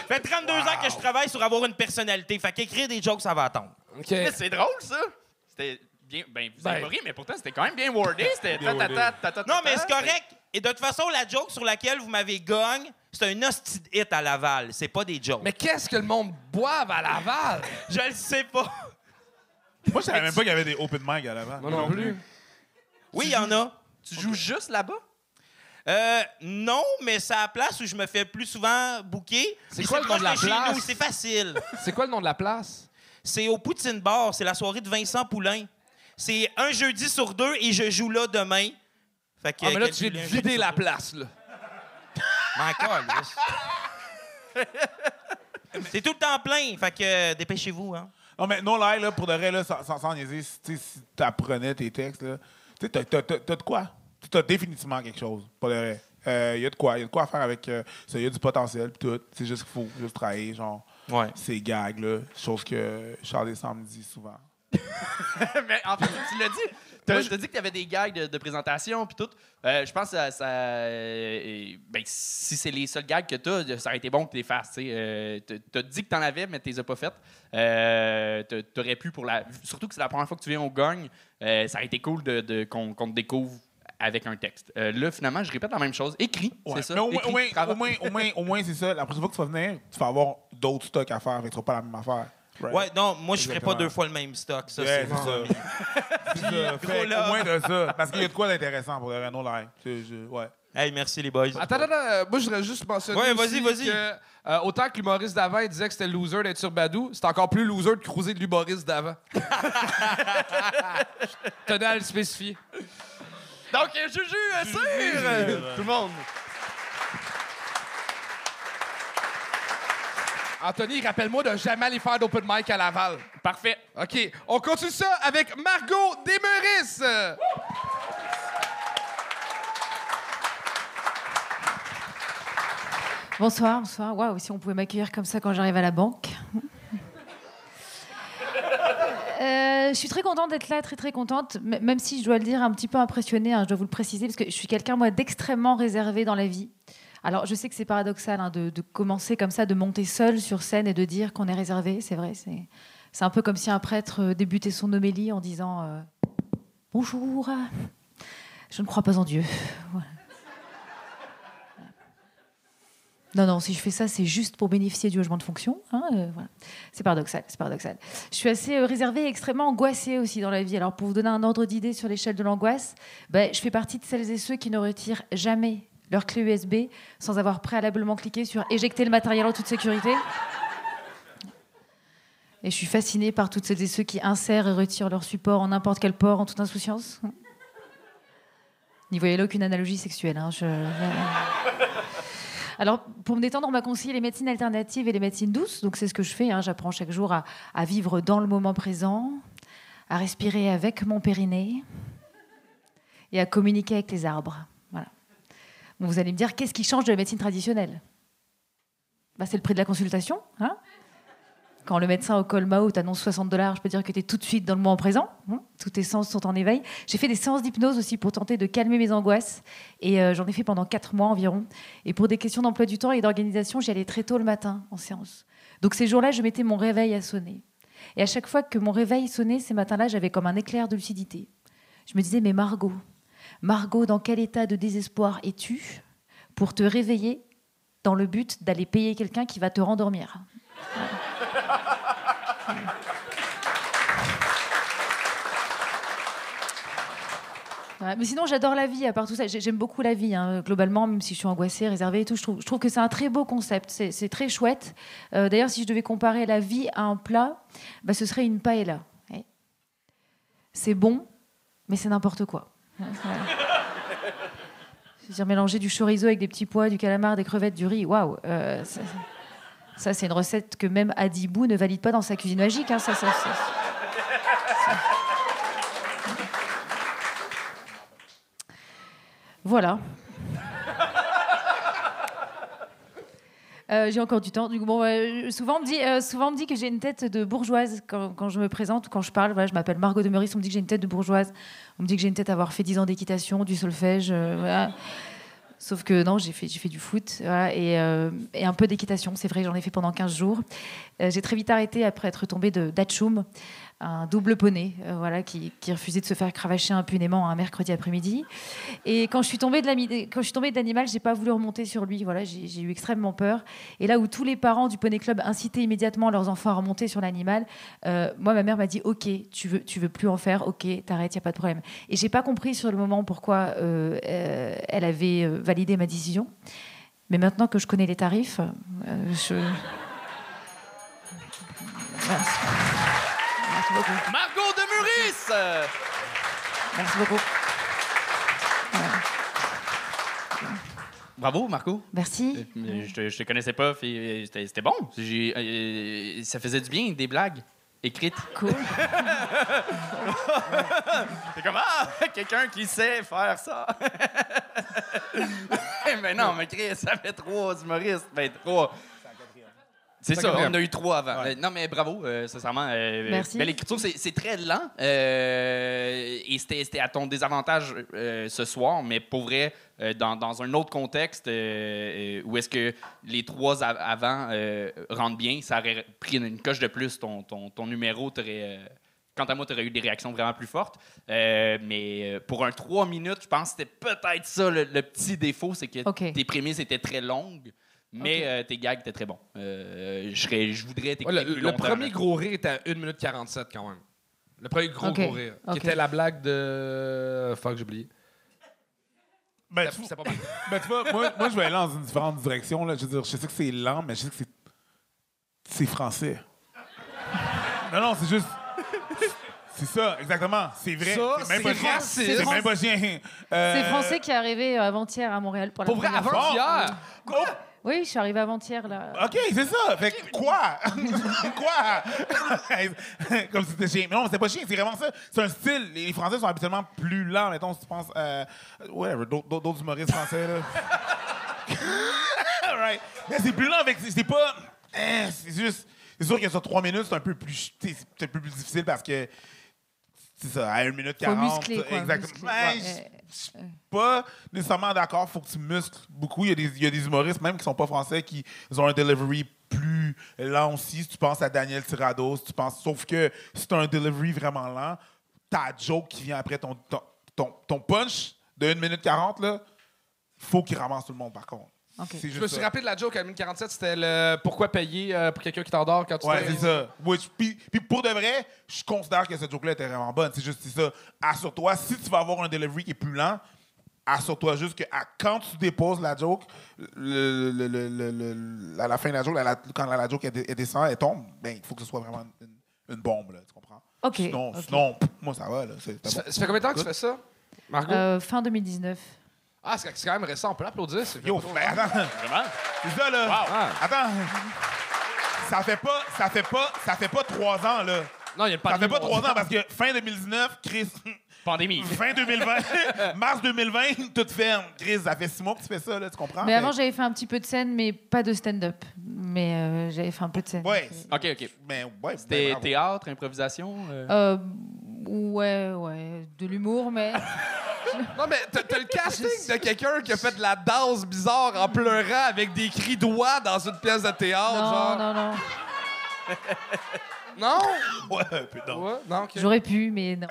fait 32 ans que je travaille sur avoir une personnalité, fait qu'écrire des jokes, ça va attendre. OK. Mais c'est drôle, ça. C'était bien. Ben, vous avez Ben. pas ri, mais pourtant, c'était quand même bien wordé. C'était ta, ta, ta, ta, ta, Non, mais c'est correct. Et de toute façon, la joke sur laquelle vous m'avez gagne, c'est un hostie de hit à Laval. C'est pas des jokes. Mais qu'est-ce que le monde boive à Laval? je le sais pas. Moi, je savais même pas qu'il y avait des open mic à l'avant. Moi non plus. Oui, il y en a. Tu joues juste là-bas? Euh, non, mais c'est à la place où je me fais plus souvent booker. C'est quoi le nom de la place? C'est facile. C'est quoi le nom de la place? C'est au Poutine Bar. C'est la soirée de Vincent Poulain. C'est un jeudi sur deux et je joue là demain. Fait que, Ah, mais là, tu viens de vider la place, là. Mais encore. C'est tout le temps plein. Fait que euh, dépêchez-vous, hein. Non, mais non, là, là, pour de vrai, là, sans, sans, sans niaiser, si, tu sais, si t'apprenais tes textes, là, tu sais, t'as, de quoi? T'as définitivement quelque chose, pas de vrai. Il y a de quoi, il y a de quoi à faire avec euh, ça, il y a du potentiel, pis tout. C'est juste qu'il faut juste travailler, genre, Ouais. ces gags, là, chose que Charles me dit souvent. mais en fait, tu l'as dit. T'as t'as dit que t'avais des gags de, de présentation puis tout. Euh, je pense que ça. ça- euh, ben, si c'est les seuls gags que t'as, ça aurait été bon que tu les fasses. tu. Euh, t'as dit que t'en avais, mais tu les as pas faites. Euh, pu pour la. Surtout que c'est la première fois que tu viens au gagne. euh, ça aurait été cool de, de- qu'on te découvre avec un texte. Euh, là, finalement, je répète la même chose. Écrit, Ouais, c'est ça. Mais au moins, Écrit, au moins, travail. au moins, au moins, au moins, c'est ça. La prochaine fois que tu vas venir, tu vas avoir d'autres stocks à faire, mais tu feras pas la même affaire. Right? Ouais, non, moi, je ferais pas deux fois le même stock. Ça, Ouais, c'est ça. C'est ça. Fait là. au moins de ça. Parce qu'il y a de quoi d'intéressant pour le Renault. C'est- je- Ouais. Hey, merci, les boys. Attends, attends, attends, euh, moi je voudrais juste mentionner Ouais, vas-y, vas-y. que euh, autant que l'humoriste d'avant il disait que c'était loser d'être sur Badou, c'est encore plus loser de cruiser de l'humoriste d'avant. Je tenais à le spécifier. Donc, euh, Juju, euh, tout le monde. Anthony, rappelle-moi de jamais aller faire d'open mic à Laval. Parfait. OK, on continue ça avec Margot Desmeuris. Bonsoir, bonsoir. Waouh, si on pouvait m'accueillir comme ça quand j'arrive à la banque. Euh, je suis très contente d'être là, très très contente, même si je dois le dire un petit peu impressionnée, hein, je dois vous le préciser, parce que je suis quelqu'un moi d'extrêmement réservé dans la vie. Alors je sais que c'est paradoxal hein, de, commencer comme ça, de monter seul sur scène et de dire qu'on est réservé, c'est vrai, c'est un peu comme si un prêtre euh, débutait son homélie en disant euh, bonjour, je ne crois pas en Dieu. Non, non, si je fais ça, c'est juste pour bénéficier du logement de fonction. hein, euh. C'est paradoxal, c'est paradoxal. Je suis assez réservée et extrêmement angoissée aussi dans la vie. Alors, pour vous donner un ordre d'idée sur l'échelle de l'angoisse, ben, je fais partie de celles et ceux qui ne retirent jamais leur clé USB sans avoir préalablement cliqué sur éjecter le matériel en toute sécurité. Et je suis fascinée par toutes celles et ceux qui insèrent et retirent leur support en n'importe quel port en toute insouciance. N'y voyez là aucune analogie sexuelle. hein, alors, pour me détendre, on m'a conseillé les médecines alternatives et les médecines douces. Donc, c'est ce que je fais. hein. J'apprends chaque jour à vivre dans le moment présent, à respirer avec mon périnée et à communiquer avec les arbres. Vous allez me dire, qu'est-ce qui change de la médecine traditionnelle? Bah, C'est le prix de la consultation. hein? Quand le médecin au col Mao t'annonce 60 dollars, je peux dire que tu es tout de suite dans le moment présent. hein? Tous tes sens sont en éveil. J'ai fait des séances d'hypnose aussi pour tenter de calmer mes angoisses. Et euh, j'en ai fait pendant 4 mois environ. Et pour des questions d'emploi du temps et d'organisation, j'y allais très tôt le matin en séance. Donc ces jours-là, je mettais mon réveil à sonner. Et à chaque fois que mon réveil sonnait, ces matins-là, j'avais comme un éclair de lucidité. Je me disais, mais Margot, Margot, dans quel état de désespoir es-tu pour te réveiller dans le but d'aller payer quelqu'un qui va te rendormir? Mais sinon, j'adore la vie, à part tout ça. J'ai- J'aime beaucoup la vie, hein, globalement, même si je suis angoissée, réservée et tout. Je trouve, que c'est un très beau concept. C'est très chouette. Euh, D'ailleurs, si je devais comparer la vie à un plat, bah, ce serait une paella. C'est bon, mais c'est n'importe quoi. Ouais, voilà. Je veux dire, mélanger du chorizo avec des petits pois, du calamar, des crevettes, du riz, waouh. euh, ça, c'est une recette que même Adibou ne valide pas dans sa cuisine magique. hein, ça. Voilà. Euh, j'ai encore du temps. Euh, souvent, on me dit, euh, souvent, on me dit que j'ai une tête de bourgeoise quand, je me présente quand je parle. Je m'appelle Margot de Meurice. On me dit que j'ai une tête de bourgeoise. On me dit que j'ai une tête à avoir fait 10 ans d'équitation, du solfège. Sauf que non, j'ai fait, du foot et, un peu d'équitation. C'est vrai, j'en ai fait pendant 15 jours. J'ai très vite arrêté après être tombée de d'Atchoum, un double poney euh, voilà, qui, refusait de se faire cravacher impunément un mercredi après-midi. Et quand je suis tombée de l'ami- quand je suis tombée de l'animal, j'ai pas voulu remonter sur lui. Voilà, j'ai eu extrêmement peur. Et là où tous les parents du poney club incitaient immédiatement leurs enfants à remonter sur l'animal, euh, moi ma mère m'a dit OK, tu veux tu veux plus en faire, OK, t'arrêtes, y a pas de problème. Et j'ai pas compris sur le moment pourquoi euh, elle avait validé ma décision. Mais maintenant que je connais les tarifs, je Merci. Merci beaucoup. Margot de Muris! Merci beaucoup. Bravo, Marco. Merci. Euh, Je te, je te connaissais pas, euh, c'était bon. Euh, ça faisait du bien, des blagues écrites. Cool. C'est comme, ah, quelqu'un qui sait faire ça. mais non, mais Chris, ça fait trois humoristes. Ben, trois. C'est ça, on en a eu trois avant. Euh, non, mais bravo, euh, sincèrement. euh, Merci. Belle écriture, c'est c'est très lent. euh, et c'était c'était à ton désavantage euh, ce soir, mais pour vrai, euh, dans, dans un autre contexte, où est-ce que les trois av- avant euh, rentrent bien, ça aurait pris une, une coche de plus. Ton, ton, ton numéro, t'aurais, euh, quant à moi, tu aurais eu des réactions vraiment plus fortes. Euh, mais pour un trois minutes, je pense que c'était peut-être ça le, le petit défaut, c'est que tes prémices étaient très longues. Mais OK. euh, tes gags étaient très bons. Euh, je, serais, je voudrais t'écouter Ouais, le, plus le longtemps, premier gros rire était à 1 minute 47 quand même. Le premier gros Ok, gros rire. Qui était la blague de. Fuck, j'ai oublié. Ben, tu, pas mal. ben, tu vois, moi, moi, je vais aller dans une différente direction. Là. Je veux dire, je sais que c'est lent, mais je sais que c'est. C'est français. Non, non, c'est juste. C'est ça, exactement. C'est vrai. C'est même c'est. C'est même pas chien. Euh, C'est français qui est arrivé euh, avant-hier à Montréal pour la Pour vrai, première fois. avant-hier. oh, Oui, je suis arrivée avant-hier là. OK, c'est ça. Fait quoi? quoi? Comme c'était chien. Mais non, c'est pas chien, c'est vraiment ça. C'est un style. Les Français sont habituellement plus lents, mettons, si tu penses. Euh, whatever, d'autres- humoristes français, là. right. Mais c'est plus lent. C'est pas. hein, c'est juste. C'est sûr que sur trois minutes, c'est un peu plus. C'est un peu plus difficile parce que. C'est ça, à 1 minute Faut 40. muscler, quoi, Exactement. muscler. Ben, Ouais. je- je suis pas nécessairement d'accord. Faut que tu muscles beaucoup. Il y, a des, il y a des humoristes, même qui sont pas français, qui ont un delivery plus lent aussi. Si tu penses à Daniel Tirado, si tu penses. Sauf que si tu as un delivery vraiment lent, ta joke qui vient après ton, ton, ton, ton punch de 1 minute 40, là, faut qu'il ramasse tout le monde, par contre. Je me suis ça. rappelé de la joke à 1 minute 47, c'était le pourquoi payer euh, pour quelqu'un qui t'endort quand tu Ouais, c'est ça. Which- Puis, puis pour de vrai, je considère que cette joke-là était vraiment bonne. C'est juste ça. Assure-toi, si tu vas avoir un delivery qui est plus lent, assure-toi juste que à- quand tu déposes la joke, le, le- le- le- le- à la fin de la joke, la- la- quand la, la joke elle, dé- elle descend, elle tombe, ben, il faut que ce soit vraiment une, une bombe, là, tu comprends? Ok. Sinon, ok. sinon, pff, moi, ça va. Là, c'est, c'est Ça bon. fait, ça fait combien de temps que tu fais ça, Margot? Euh, fin 2019. Ah, c'est quand même récent, on peut l'applaudir. c'est Yo, vraiment- ben, attends. Vraiment? C'est ça, là. Ah. Attends. Ça fait pas, ça fait pas, ça fait pas trois ans, là. Non, il y a le Ça fait pas trois ans parce que fin 2019, Chris, Pandémie. fin 2020, mars 2020, tout ferme. Chris, ça fait six mois que tu fais ça, là, tu comprends? Mais avant, j'avais fait un petit peu de scène, mais pas de stand-up. Mais euh, j'avais fait un peu de scène. Ouais, OK, OK. mais ouais, C'était ben, théâtre, improvisation? euh? Euh, ouais, ouais, de l'humour, mais Non, mais t'as t'as le casting de quelqu'un qui a fait de la danse bizarre en pleurant avec des cris d'oie dans une pièce de théâtre, non, genre. non, non. Non? Ouais, un peu, non. Ouais, non, ok. J'aurais pu, mais non.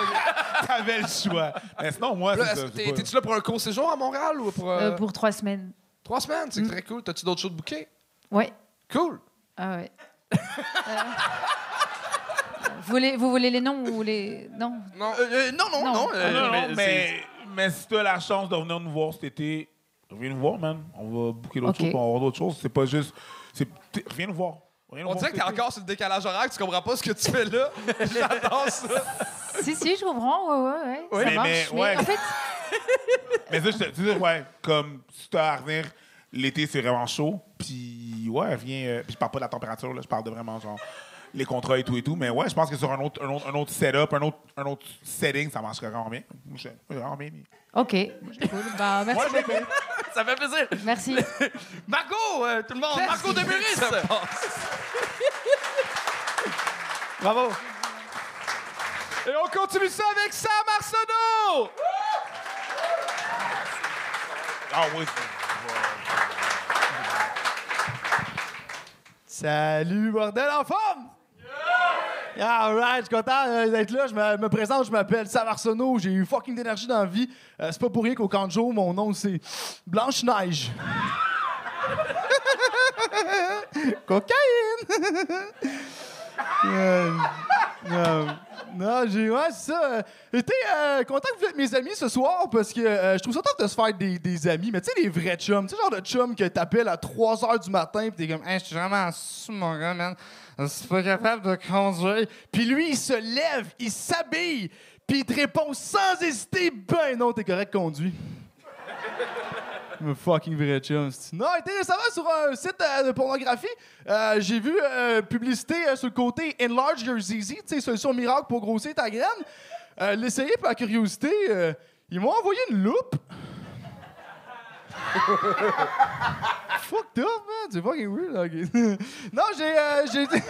T'avais le choix. Mais sinon, moi, Là, c'est T'es-tu là pour un court séjour à Montréal ou pour. euh, Euh, pour trois semaines. Trois semaines? C'est très cool. T'as-tu d'autres choses de bouquet? Ouais. Cool. Ah ouais. Euh, vous, voulez, vous voulez les noms ou les. Non? Non. Euh, non, non, Non. non. Non, euh, non, non, c'est- mais, mais si tu as la chance de venir nous voir cet été, reviens nous voir, man. On va booker d'autres Ok. choses, on va avoir d'autres choses. C'est pas juste. Reviens nous voir. Reviens nous On voir dirait que t'es encore sur le décalage horaire, que tu comprends pas ce que tu fais là. J'adore ça. Si, si, je comprends. Ouais, ouais, ouais. Oui, ça mais- marche. mais, ouais. en fait, Mais ça, je te tu sais, ouais, comme si tu as à revenir, l'été, c'est vraiment chaud. Puis, ouais, viens. euh, puis, je parle pas de la température, là, je parle de vraiment, genre, les contrats et tout et tout. Mais, ouais, je pense que sur un autre, un autre, un autre setup, un autre, un autre setting, ça marcherait vraiment bien. Moi, je- moi, vraiment bien. ok. Cool. Merci Ouais, beaucoup. Ça fait plaisir. Merci. Margot, euh, tout le monde, qui Demuris. Bravo. Et on continue ça avec Sam Arsenault! Ah oui, Salut, bordel, en forme? Yeah! Alright, je suis content euh, d'être là. Je me, présente, je m'appelle Sam Arsenault. J'ai eu fucking d'énergie dans la vie. Euh, c'est pas pour rien qu'au Kanjo, mon nom c'est Blanche-Neige. Cocaïne! Euh, non, j'ai. Ouais, c'est ça. Euh, J'étais euh, content que vous êtes mes amis ce soir parce que euh, je trouve ça top de se faire des, des amis, mais tu sais, les vrais chums. Tu sais, genre de chum que t'appelles à 3 h du matin pis t'es comme, hey, je suis vraiment sous, mon gars, man. Je suis pas capable de conduire. Puis lui, il se lève, il s'habille, puis il te répond sans hésiter, ben non, t'es correct conduit. Un fucking vrai chum. Non, été récemment sur un site euh, de pornographie. euh, J'ai vu euh, publicité sur le côté Enlarge Your ZZ, tu sais, solution miracle pour grossir ta graine. L'essayer par curiosité. ils m'ont envoyé une loupe. Fucked up, man. C'est fucking weird. ok. non, j'ai. euh, j'ai été.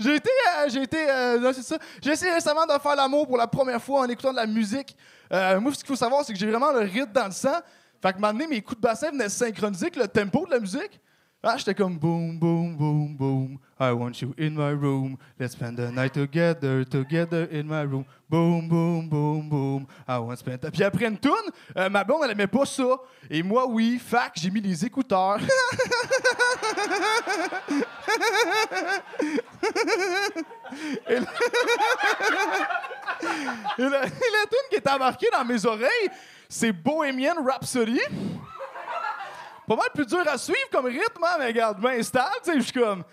j'ai été. euh, j'ai euh, non, c'est ça. J'ai essayé récemment de faire l'amour pour la première fois en écoutant de la musique. Euh, moi, ce qu'il faut savoir, c'est que j'ai vraiment le rythme dans le sang. Fait que maintenant, mes coups de bassin venaient se synchroniser avec le tempo de la musique. Ah, j'étais comme boom, boom, boom, boom. I want you in my room. Let's spend the night together, together in my room. Boom, boom, boom, boom. I want to spend. Puis après une toune, euh, ma blonde, elle aimait pas ça. Et moi, oui. Fac, j'ai mis les écouteurs. la, et la, toune qui est embarquée dans mes oreilles, c'est Bohemian Rhapsody pas mal plus dur à suivre comme rythme, hein, mais regarde, bien stable, tu sais, je suis comme.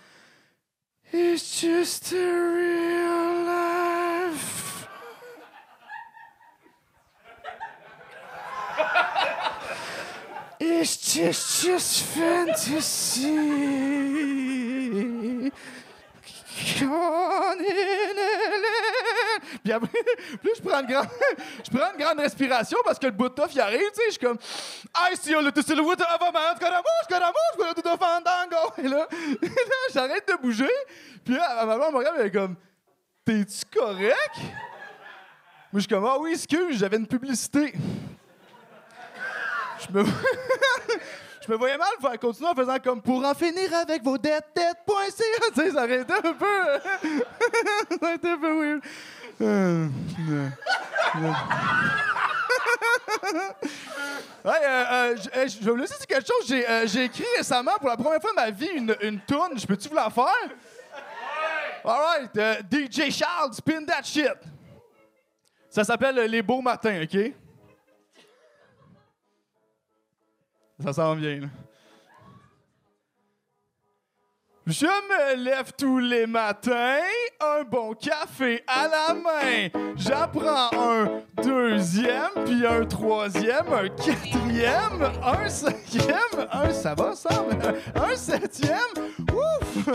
It's just a real life. It's just, just fantasy. Puis après, plus je prends une grande, je prends une grande respiration parce que le bout de tough, il arrive, tu sais, je suis comme I see a little silhouette of a man, Scaramouche, Scaramouche, gonna the. Et là, et là j'arrête de bouger. Puis là, ma maman me regarde, elle est comme T'es-tu correct? Moi, je suis comme Ah oui, excuse, j'avais une publicité. Je me. Je me voyais mal faire continuer en faisant comme pour en finir avec vos dettes, dettes.ca. Tu sais, ça aurait été un peu. ça aurait été un peu weird. Euh, euh, euh. Ouais, euh, euh, je vais vous laisser dire quelque chose. J'ai euh, j'ai écrit récemment pour la première fois de ma vie une, une toune. Je peux-tu vous la faire? Alright, DJ Charles, spin that shit. Ça s'appelle Les Beaux Matins, OK? Ça s'en vient, là. Je me lève tous les matins, un bon café à la main. J'apprends un deuxième, puis un troisième, un quatrième, un cinquième, un ça va ça, un septième. Ouf!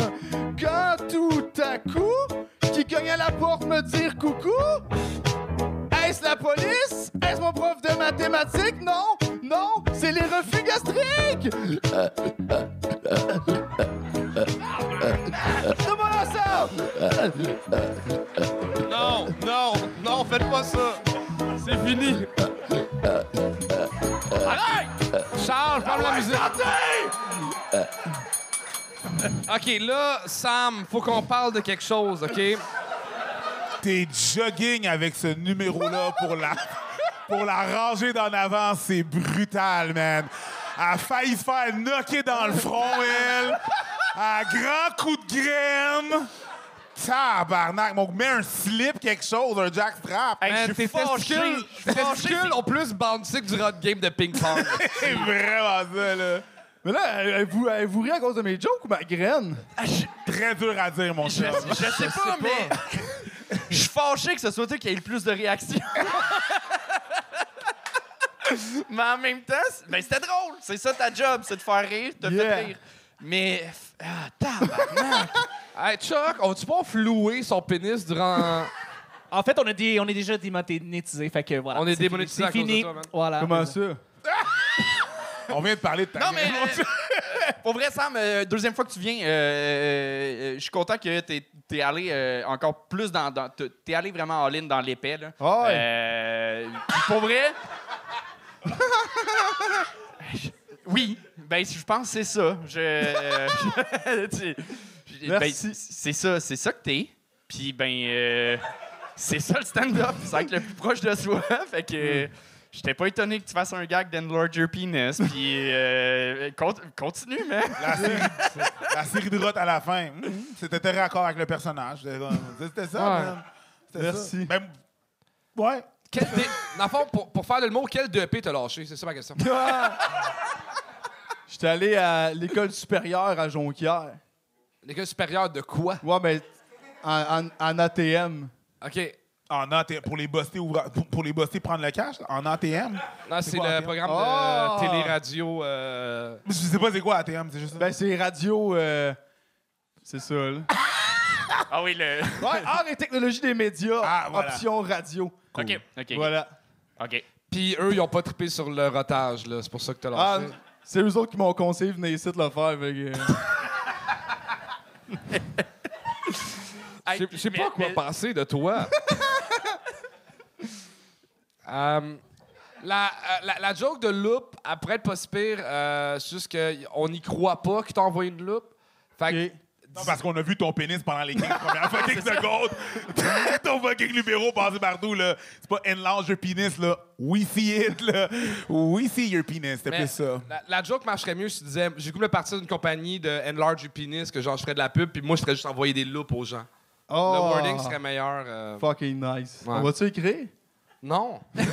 Quand tout à coup, qui cogne à la porte me dire coucou. Est-ce la police? Est-ce mon prof de mathématiques? Non, non, c'est les reflux gastriques! Demande ça! Non, non, non, faites pas ça. C'est fini. Arrête! Charles, parle la musique. OK, là, Sam, faut qu'on parle de quelque chose, OK? T'es jogging avec ce numéro-là pour la, pour la ranger d'en avant, c'est brutal, man. Elle a failli se faire knocker dans le front, elle. À grand coup de graine. Tabarnak, mon mets un slip, quelque chose, un jackstrap. Man, tes testicules, tes testicules ont plus bouncy que durant une game de ping-pong. C'est vraiment ça, là. Mais là, elle vous, elle vous rit à cause de mes jokes ou ma graine? Très dur à dire, mon Je, cher. je sais pas, mais je suis fâché que ce soit toi qui ait le plus de réactions. mais en même temps, c'est- ben, c'était drôle. C'est ça ta job, c'est de faire rire, de te Yeah. faire rire. Mais, ah, tabarnak. hey, Chuck, on tu pas flouer son pénis durant. En fait, on, a des, on est déjà démonétisé, fait que voilà. On est c'est démonétisé fini. à C'est cause de fini. toi, man. Voilà. Comment ça? On vient de parler de ta Non, mais euh, pour vrai, Sam, euh, deuxième fois que tu viens, euh, euh, suis content que t'es es allé euh, encore plus dans. dans t'es- t'es allé vraiment all-in dans l'épais. là. Ah ouais. Euh, pour vrai. oui, ben je pense que c'est ça. Je, tu- je- ben, c'est ça, c'est ça que t'es. Puis ben, euh, c'est ça le stand-up, c'est être le plus proche de soi. Fait que. J'étais pas étonné que tu fasses un gag d'Enlarge Your Penis, puis euh, cont- continue, man. La série, la série de à la fin. Mhm. C'était raccord avec le personnage. C'était ça, Ouais. man. C'était Merci. ça. Ben, ouais. Quel dé- Dans le fond, pour, pour faire le mot, quel DEP t'as lâché? C'est ça ma question. J'étais allé à l'école supérieure à Jonquière. L'école supérieure de quoi? Ouais, mais en, en- en ATM. OK. En ATM, pour les buster, ouvra- pour, pour les buster, prendre le cash, en ATM. Non, c'est quoi, le ATM? programme Ah! de télé-radio. euh, Je sais pas c'est quoi ATM, c'est juste ça. Ben, c'est radio. euh, c'est ça, là. Ah oui, le. Ouais, art et technologie des médias. Ah, voilà. Option radio. OK, OK. Voilà. OK. Puis eux, ils ont pas trippé sur le rotage, là. C'est pour ça que t'as Ah, lancé. c'est eux autres qui m'ont conseillé, venez ici de le faire. fait que, euh, Je sais- je sais pas quoi penser de toi. Euh, la, euh, la, la joke de loop, après être pas si pire, euh, c'est juste qu'on n'y croit pas que t'as envoyé une loop. Fait que, Non, parce qu'on a vu ton pénis pendant les 15 premières fucking secondes. ton fucking numéro passé partout, là. C'est pas enlarge your penis, là. We see it, là. We see your penis. C'était plus ça. La, la joke marcherait mieux si tu disais j'ai voulu partir d'une compagnie de Enlarge Your Penis, que genre je ferais de la pub, puis moi je ferais juste envoyer des loops aux gens. Oh, Le wording serait meilleur. euh, Fucking nice. Ouais. On va-tu écrire? Non.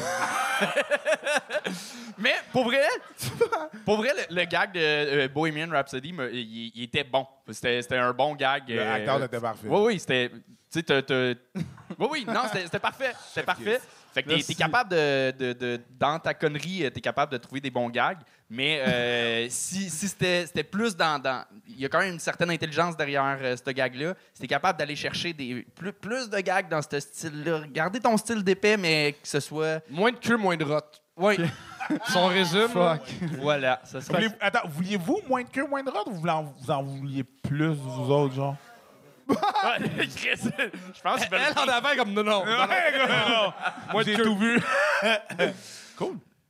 Mais pour vrai, pour vrai, le, le gag de euh, Bohemian Rhapsody, me- il, il était bon. C'était c'était un bon gag. Le euh, acteur était parfait. Oui, oui, c'était. Tu sais, t'as- t'as- Oui, oui, non, c'était c'était parfait. C'était parfait. Fait que t'es- capable de, de, de- Dans ta connerie, euh, t'es capable de trouver des bons gags. Mais euh, si, si c'était plus dans. dans- Il y a quand même une certaine intelligence derrière euh, ce gag-là. Si t'es capable d'aller chercher des, plus, plus de gags dans ce style-là, garder ton style d'épais, mais que ce soit. Moins de queue, moins de rot. Oui, Son résume. là. voilà. Ça serait- Voulez- attends, vouliez-vous moins de queue, moins de rot ou vous en, vous en vouliez plus, vous autres, genre? Je pense que Elle en avant comme non, non. non, non. Moi, j'ai tout vu.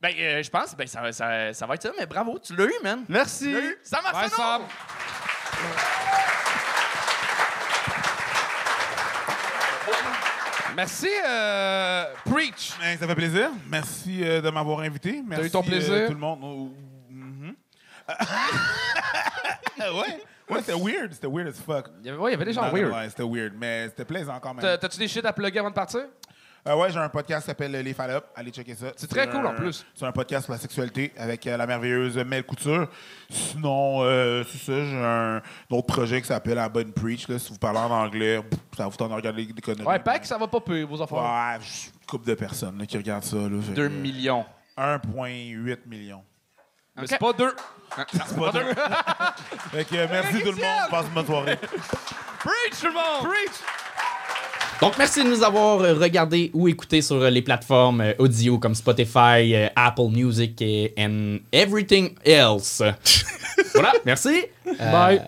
Ben, euh, je pense ben, ça, ça, ça va être ça, mais bravo, tu l'as eu, man. Merci. Ça? Sam. Merci, euh, Preach. Ben, ça fait plaisir. Merci euh, de m'avoir invité. Merci, eu ton plaisir? euh, tout le monde. Ouais, ouais c'était weird. C'était weird as fuck. Il y avait, ouais, il y avait des gens Non, non, weird. Ouais, c'était weird, mais c'était plaisant quand même. T'as- T'as-tu des shit à plugger avant de partir? Euh, ouais, j'ai un podcast qui s'appelle Les Fall Up. Allez checker ça. C'est très cool, en plus. C'est un podcast sur la sexualité avec euh, la merveilleuse Mel Couture. Sinon, euh, c'est ça, j'ai un autre projet qui s'appelle La Bonne Preach. Là, si vous parlez en anglais, pff, ça vous tente de regarder des conneries. Ouais, que ça va pas pire, vos affaires. Ouais, je- une couple de personnes là, qui regardent ça. Là, fait 2 que, millions. 1,8 millions. Mais c'est pas deux. C'est pas deux. fait que, euh, merci tout le monde. Passe une bonne soirée. Preach, tout le monde! Preach! Donc, merci de nous avoir euh, regardé ou écouté sur euh, les plateformes euh, audio comme Spotify, Apple Music et and everything else. voilà, merci. Euh, Bye.